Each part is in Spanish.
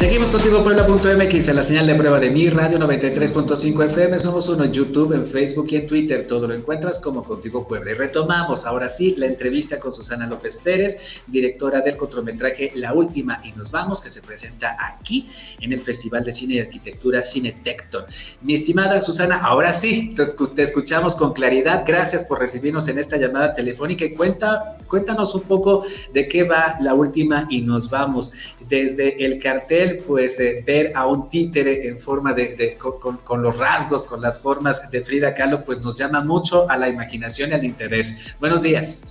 Seguimos contigo Puebla.mx en la señal de prueba de mi radio 93.5 FM. Somos uno en YouTube, en Facebook y en Twitter. Todo lo encuentras como Contigo Puebla. Y retomamos ahora sí la entrevista con Susana López Pérez, directora del cortometraje La Última y Nos Vamos, que se presenta aquí en el Festival de Cine y Arquitectura Cinetecton. Mi estimada Susana, ahora sí, te escuchamos con claridad. Gracias por recibirnos en esta llamada telefónica y cuenta, cuéntanos un poco de qué va La Última y Nos Vamos. Desde el cartel pues eh, ver a un títere en forma de, con, los rasgos, con las formas de Frida Kahlo, pues nos llama mucho a la imaginación y al interés. Buenos días.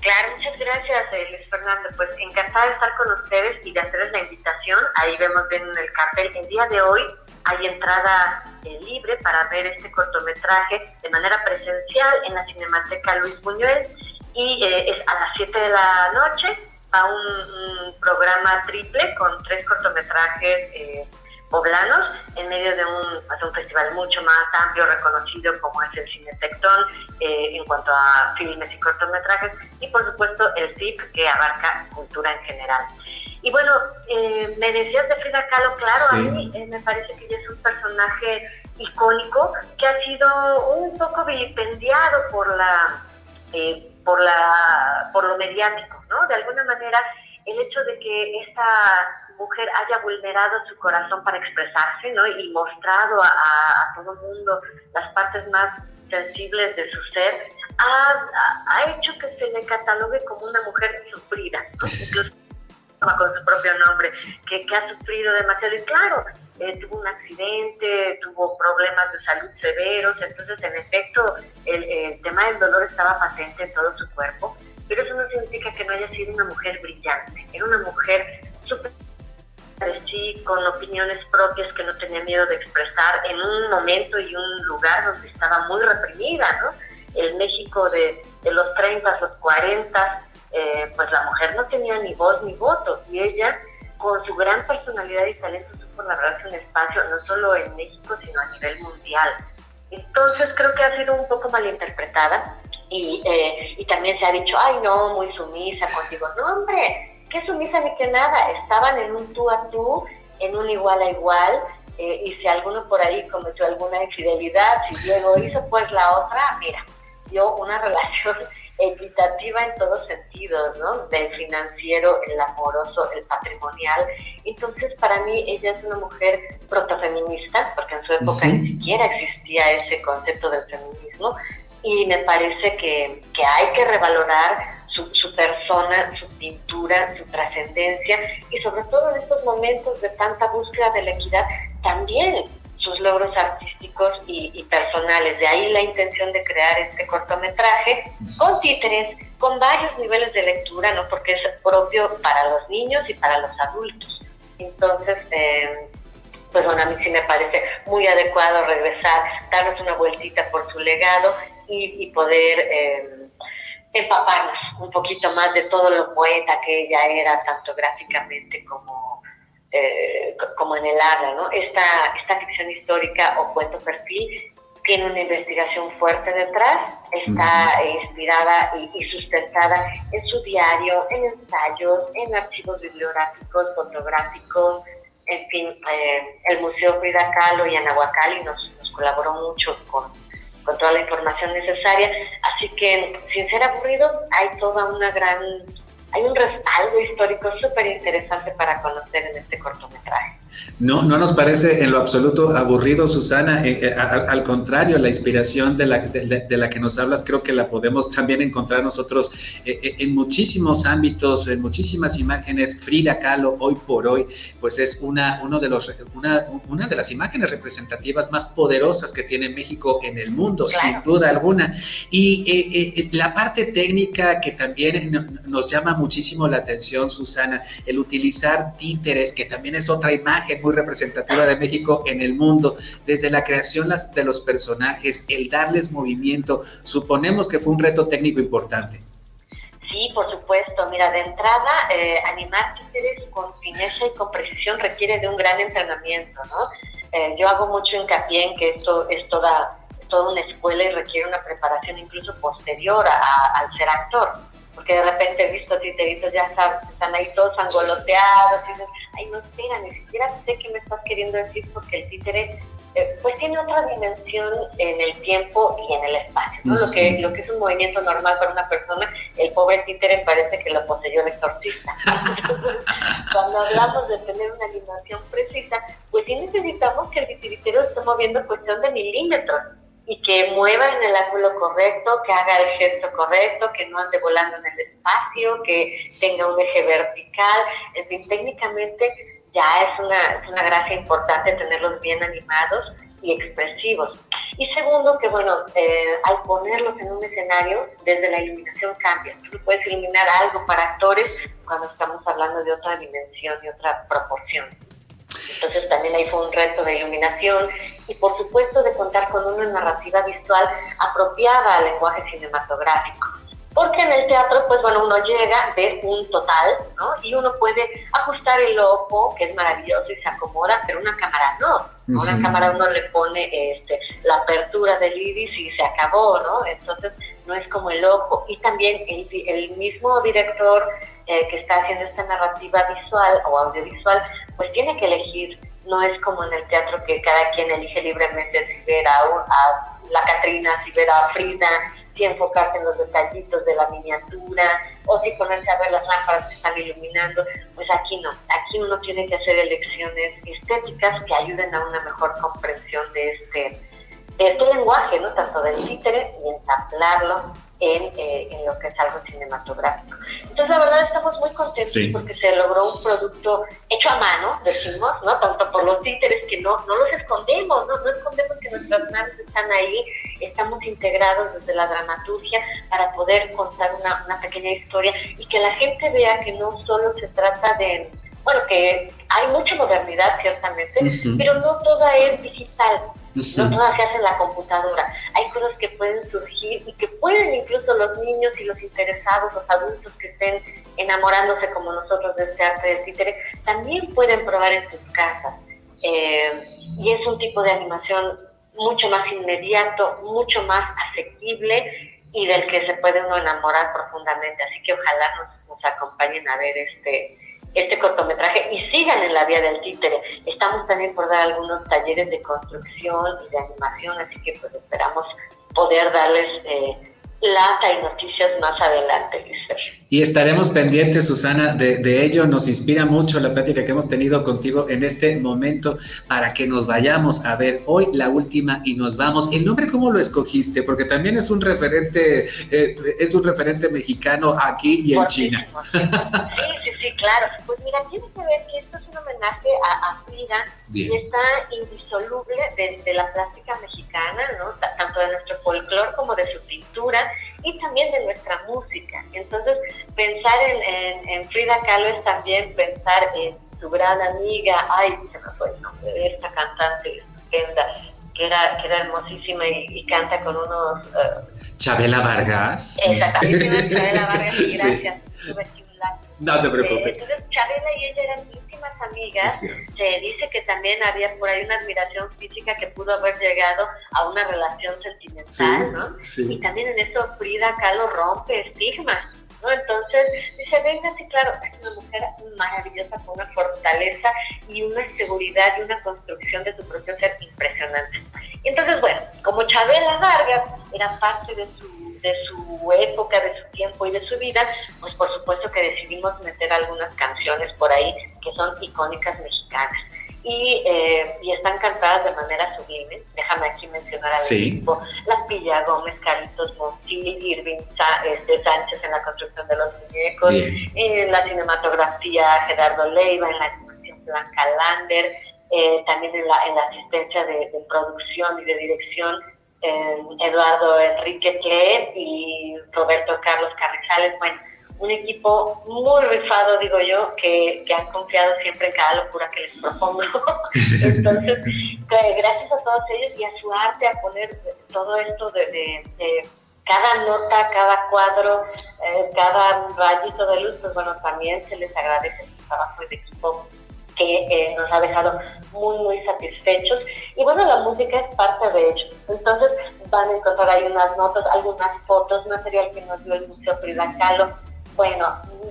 Claro, muchas gracias, eh, Luis Fernando. Pues encantada de estar con ustedes y de hacerles la invitación. Ahí vemos bien en el cartel. El día de hoy hay entrada eh, libre para ver este cortometraje de manera presencial en la Cinemateca Luis Buñuel y es a las 7 de la noche a un, programa triple con tres cortometrajes eh, poblanos en medio de un, un, festival mucho más amplio, reconocido como es el Cine Tectón eh, en cuanto a filmes y cortometrajes, y por supuesto el CIP que abarca cultura en general. Y bueno, eh, me decías de Frida Kahlo, claro, a mí me parece que ella es un personaje icónico que ha sido un poco vilipendiado por la por la por lo mediático ¿no? De alguna manera, el hecho de que esta mujer haya vulnerado su corazón para expresarse, ¿no? Y mostrado a, todo el mundo las partes más sensibles de su ser, ha, hecho que se le catalogue como una mujer sufrida, incluso con su propio nombre, que, ha sufrido demasiado. Y claro, eh, tuvo un accidente, tuvo problemas de salud severos, entonces en efecto el, el tema del dolor estaba patente en todo su cuerpo pero eso no significa que no haya sido una mujer brillante. Era una mujer súper sí, con opiniones propias que no tenía miedo de expresar en un momento y un lugar donde estaba muy reprimida, ¿no? El México de, los 30, los 40, eh, pues la mujer no tenía ni voz ni voto y ella con su gran personalidad y talento supo labrarse un espacio no solo en México sino a nivel mundial. Entonces creo que ha sido un poco malinterpretada y, eh, y también se ha dicho, ay no, muy sumisa contigo. No, hombre, qué sumisa ni que nada. Estaban en un tú a tú, en un igual a igual. Eh, y si alguno por ahí cometió alguna infidelidad, si Diego hizo, pues la otra, mira, dio una relación equitativa en todos sentidos, ¿no? Del financiero, el amoroso, el patrimonial. Entonces, para mí, ella es una mujer protofeminista, porque en su época ni siquiera existía ese concepto del feminismo, y me parece que, hay que revalorar su, persona, su pintura, su trascendencia y sobre todo en estos momentos de tanta búsqueda de la equidad, también sus logros artísticos y, personales. De ahí la intención de crear este cortometraje con títeres, con varios niveles de lectura, ¿no? porque es propio para los niños y para los adultos. Entonces, eh, pues bueno, a mí sí me parece muy adecuado regresar, darnos una vueltita por su legado y, poder eh, empaparnos un poquito más de todo lo poeta que ella era, tanto gráficamente como, eh, como en el habla. ¿no? Esta, esta ficción histórica o cuento perfil tiene una investigación fuerte detrás, está inspirada y, sustentada en su diario, en ensayos, en archivos bibliográficos, fotográficos, en fin, eh, el Museo Frida Kahlo y Anahuacalli nos, nos colaboró mucho con, con toda la información necesaria. Así que, sin ser aburrido, hay toda una gran, hay un respaldo histórico súper interesante para conocer en este cortometraje. No, no nos parece en lo absoluto aburrido, Susana. Eh, eh, al contrario, la inspiración de la, de, la, que nos hablas creo que la podemos también encontrar nosotros eh, en muchísimos ámbitos, en muchísimas imágenes. Frida Kahlo, hoy por hoy, pues es una, uno de los, una, una de las imágenes representativas más poderosas que tiene México en el mundo, sin duda alguna. Y la parte técnica que también nos llama muchísimo la atención, Susana, el utilizar títeres, que también es otra imagen muy representativa de México en el mundo, desde la creación de los personajes, el darles movimiento, suponemos que fue un reto técnico importante. Sí, por supuesto. Mira, de entrada, eh, animar títeres con fineza y con precisión requiere de un gran entrenamiento, ¿no? Eh, yo hago mucho hincapié en que esto es toda, toda una escuela y requiere una preparación incluso posterior al ser actor. Porque de repente he visto titeritos, ya sabes, están ahí todos angoloteados, y dicen, ay, no, espera, ni siquiera sé qué me estás queriendo decir porque el títere eh, pues tiene otra dimensión en el tiempo y en el espacio. ¿no? lo, que, lo que es un movimiento normal para una persona, el pobre títere parece que lo poseyó el exorcista. cuando hablamos de tener una animación precisa, pues sí necesitamos que el titiritero esté moviendo cuestión de milímetros y que mueva en el ángulo correcto, que haga el gesto correcto, que no ande volando en el espacio, que tenga un eje vertical, en fin, técnicamente ya es una, es una gracia importante tenerlos bien animados y expresivos. Y segundo, que bueno, eh, al ponerlos en un escenario, desde la iluminación cambia. Tú puedes iluminar algo para actores cuando estamos hablando de otra dimensión y otra proporción. Entonces también ahí fue un reto de iluminación y por supuesto de contar con una narrativa visual apropiada al lenguaje cinematográfico porque en el teatro, pues bueno, uno llega, ve un total, ¿no? Y uno puede ajustar el ojo, que es maravilloso y se acomoda, pero una cámara no. Una cámara uno le pone este, la apertura del iris y se acabó, ¿no? Entonces no es como el ojo. Y también el, mismo director eh, que está haciendo esta narrativa visual o audiovisual, pues tiene que elegir. No es como en el teatro que cada quien elige libremente si ver a, a la Catrina, si ver a Frida, si enfocarse en los detallitos de la miniatura o si ponerse a ver las lámparas que están iluminando, pues aquí no, aquí uno tiene que hacer elecciones estéticas que ayuden a una mejor comprensión de este, de este lenguaje, ¿no? tanto del títere y ensamblarlo eh, en, lo que es algo cinematográfico. Entonces, la verdad, estamos muy contentos porque se logró un producto hecho a mano, decimos, ¿no? Tanto por los títeres que no, no los escondemos, ¿no? No escondemos que nuestras manos están ahí, estamos integrados desde la dramaturgia para poder contar una, una pequeña historia y que la gente vea que no solo se trata de bueno, que hay mucha modernidad ciertamente, pero no toda es digital. No todas se hace en la computadora. Hay cosas que pueden surgir y que pueden incluso los niños y los interesados, los adultos que estén enamorándose como nosotros de este arte de títere, también pueden probar en sus casas. Eh, y es un tipo de animación mucho más inmediato, mucho más asequible y del que se puede uno enamorar profundamente. Así que ojalá nos acompañen a ver este este cortometraje y sigan en la vía del títere. Estamos también por dar algunos talleres de construcción y de animación, así que pues esperamos poder darles eh, lata y noticias más adelante, Y estaremos pendientes, Susana, de, ello. Nos inspira mucho la plática que hemos tenido contigo en este momento para que nos vayamos a ver hoy la última y nos vamos. ¿El nombre cómo lo escogiste? Porque también es un referente, eh, es un referente mexicano aquí y en China. Sí, sí, claro. Pues mira, tiene que ver que esto es un homenaje a, Frida y está indisoluble de, de la plástica mexicana, ¿no? tanto de nuestro folclore como de su pintura y también de nuestra música. Entonces, pensar en, en, Frida Kahlo es también pensar en su gran amiga, ay, se me fue el nombre de esta cantante estupenda, que era, que era hermosísima y, canta con unos... Uh, Chabela Vargas. Exactamente, Chabela Vargas, gracias. No te preocupes. entonces, Chabela y ella eran íntimas amigas. Se dice que también había por ahí una admiración física que pudo haber llegado a una relación sentimental, ¿no? Y también en eso Frida Kahlo rompe estigmas. ¿no? Entonces, dice, venga, sí, claro, es una mujer maravillosa con una fortaleza y una seguridad y una construcción de su propio ser impresionante. Y entonces, bueno, como Chabela Vargas era parte de su de su época, de su tiempo y de su vida, pues por supuesto que decidimos meter algunas canciones por ahí que son icónicas mexicanas. Y, eh, y están cantadas de manera sublime. Déjame aquí mencionar al equipo, La Pilla Gómez, Carlitos Monti, Irving este, Sánchez en la construcción de los muñecos, en la cinematografía Gerardo Leiva, en la animación Blanca Lander, eh, también en la, en la asistencia de, de producción y de dirección Eduardo Enrique Cle y Roberto Carlos Carrizales. Bueno, un equipo muy rifado, digo yo, que, que, han confiado siempre en cada locura que les propongo. Entonces, gracias a todos ellos y a su arte, a poner todo esto de, cada nota, cada cuadro, eh, cada rayito de luz, pues bueno, también se les agradece su trabajo de equipo que eh, nos ha dejado muy, muy satisfechos. Y bueno, la música es parte de ello. Entonces van a encontrar ahí unas notas, algunas fotos, material que nos dio el Museo Frida Kahlo. Bueno,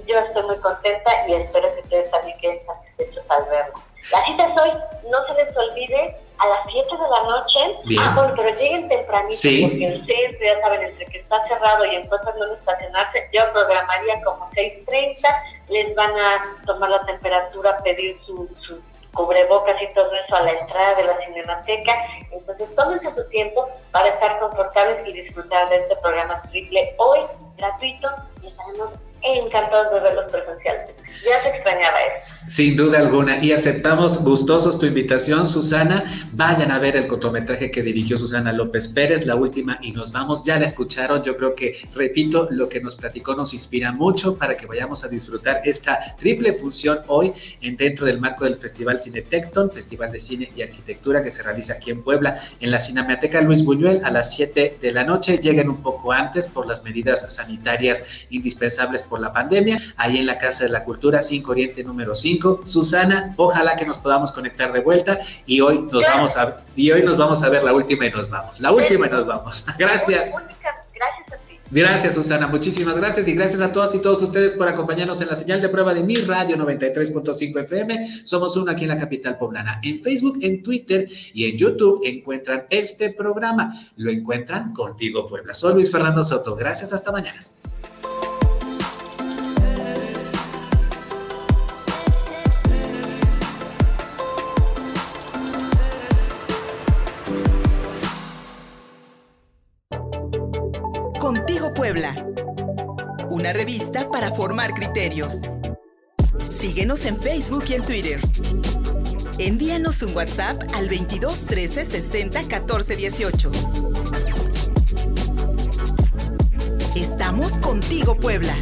yo estoy muy contenta y espero que ustedes también queden satisfechos al verlo. La cita es hoy, no se les olvide, a las 7 de la noche. Bien. Ah, bueno, pero lleguen tempranito, Sí. porque el centro, ya saben, entre que está cerrado y entonces no estacionarse, yo programaría como 6.30, les van a tomar la temperatura, pedir su, su cubrebocas y todo eso a la entrada de la cinemateca. Entonces, tómense su tiempo para estar confortables y disfrutar de este programa triple hoy, gratuito, y estaremos encantados de verlos presencialmente. Ya se extrañaba eso. Sin duda alguna. Y aceptamos gustosos tu invitación, Susana. Vayan a ver el cortometraje que dirigió Susana López Pérez, la última, y nos vamos. Ya la escucharon. Yo creo que, repito, lo que nos platicó nos inspira mucho para que vayamos a disfrutar esta triple función hoy en dentro del marco del Festival Cinetecton, Festival de Cine y Arquitectura que se realiza aquí en Puebla, en la Cinemateca Luis Buñuel a las 7 de la noche. Lleguen un poco antes por las medidas sanitarias indispensables por la pandemia. Ahí en la Casa de la Cultura, 5 Oriente número 5. Susana, ojalá que nos podamos conectar de vuelta y hoy nos Claro. vamos a y hoy nos vamos a ver la última y nos vamos. La última y nos vamos. Gracias. Gracias a ti. Gracias, Susana. Muchísimas gracias. Y gracias a todas y todos ustedes por acompañarnos en la señal de prueba de mi radio 93.5 FM. Somos uno aquí en la capital poblana. En Facebook, en Twitter y en YouTube encuentran este programa. Lo encuentran contigo, Puebla. Soy Luis Fernando Soto. Gracias. Hasta mañana. Contigo Puebla. Una revista para formar criterios. Síguenos en Facebook y en Twitter. Envíanos un WhatsApp al 22 13 60 14 18. Estamos contigo Puebla.